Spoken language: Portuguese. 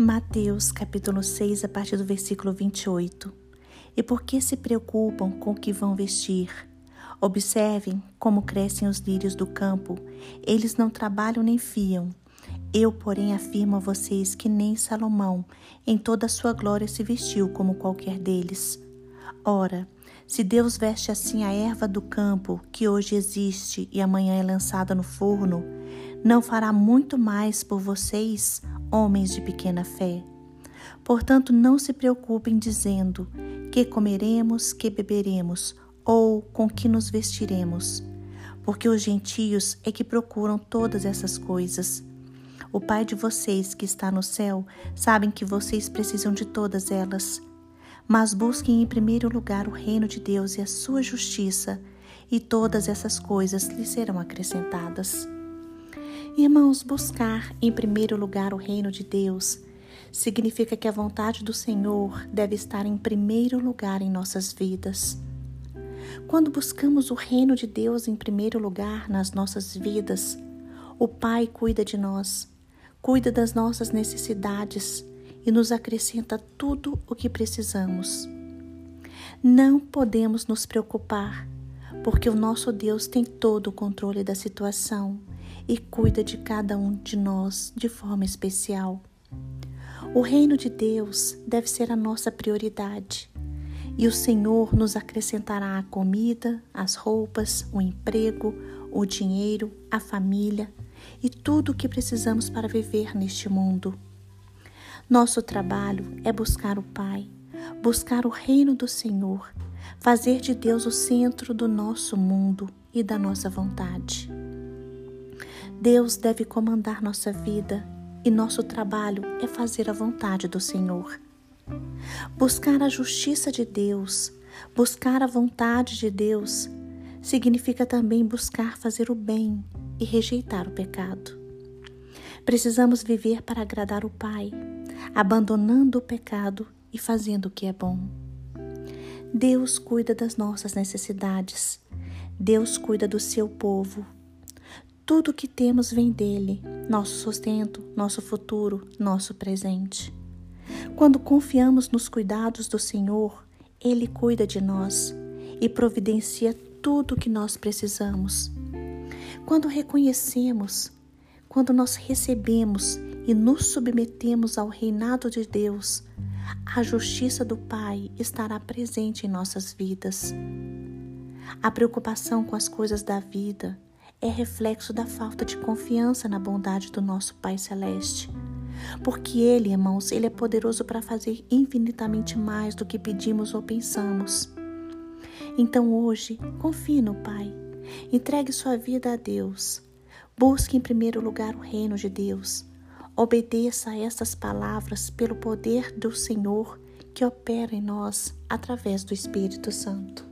Mateus capítulo 6, a partir do versículo 28. E por que se preocupam com o que vão vestir? Observem como crescem os lírios do campo. Eles não trabalham nem fiam. Eu, porém, afirmo a vocês que nem Salomão, em toda a sua glória, se vestiu como qualquer deles. Ora, se Deus veste assim a erva do campo, que hoje existe e amanhã é lançada no forno, não fará muito mais por vocês, homens de pequena fé. Portanto, não se preocupem dizendo que comeremos, que beberemos ou com que nos vestiremos, porque os gentios é que procuram todas essas coisas. O Pai de vocês que está no céu sabe que vocês precisam de todas elas. Mas busquem em primeiro lugar o reino de Deus e a sua justiça, e todas essas coisas lhe serão acrescentadas. Irmãos, buscar em primeiro lugar o reino de Deus significa que a vontade do Senhor deve estar em primeiro lugar em nossas vidas. Quando buscamos o reino de Deus em primeiro lugar nas nossas vidas, o Pai cuida de nós, cuida das nossas necessidades e nos acrescenta tudo o que precisamos. Não podemos nos preocupar, porque o nosso Deus tem todo o controle da situação e cuida de cada um de nós de forma especial. O reino de Deus deve ser a nossa prioridade e o Senhor nos acrescentará a comida, as roupas, o emprego, o dinheiro, a família e tudo o que precisamos para viver neste mundo. Nosso trabalho é buscar o Pai, buscar o reino do Senhor, fazer de Deus o centro do nosso mundo e da nossa vontade. Deus deve comandar nossa vida e nosso trabalho é fazer a vontade do Senhor. Buscar a justiça de Deus, buscar a vontade de Deus, significa também buscar fazer o bem e rejeitar o pecado. Precisamos viver para agradar o Pai, abandonando o pecado e fazendo o que é bom. Deus cuida das nossas necessidades. Deus cuida do seu povo tudo o que temos vem dele, nosso sustento, nosso futuro, nosso presente. Quando confiamos nos cuidados do Senhor, Ele cuida de nós e providencia tudo o que nós precisamos. Quando reconhecemos, quando nós recebemos e nos submetemos ao reinado de Deus, a justiça do Pai estará presente em nossas vidas. A preocupação com as coisas da vida, é reflexo da falta de confiança na bondade do nosso Pai Celeste. Porque Ele, irmãos, Ele é poderoso para fazer infinitamente mais do que pedimos ou pensamos. Então hoje, confie no Pai. Entregue sua vida a Deus. Busque em primeiro lugar o reino de Deus. Obedeça a estas palavras pelo poder do Senhor que opera em nós através do Espírito Santo.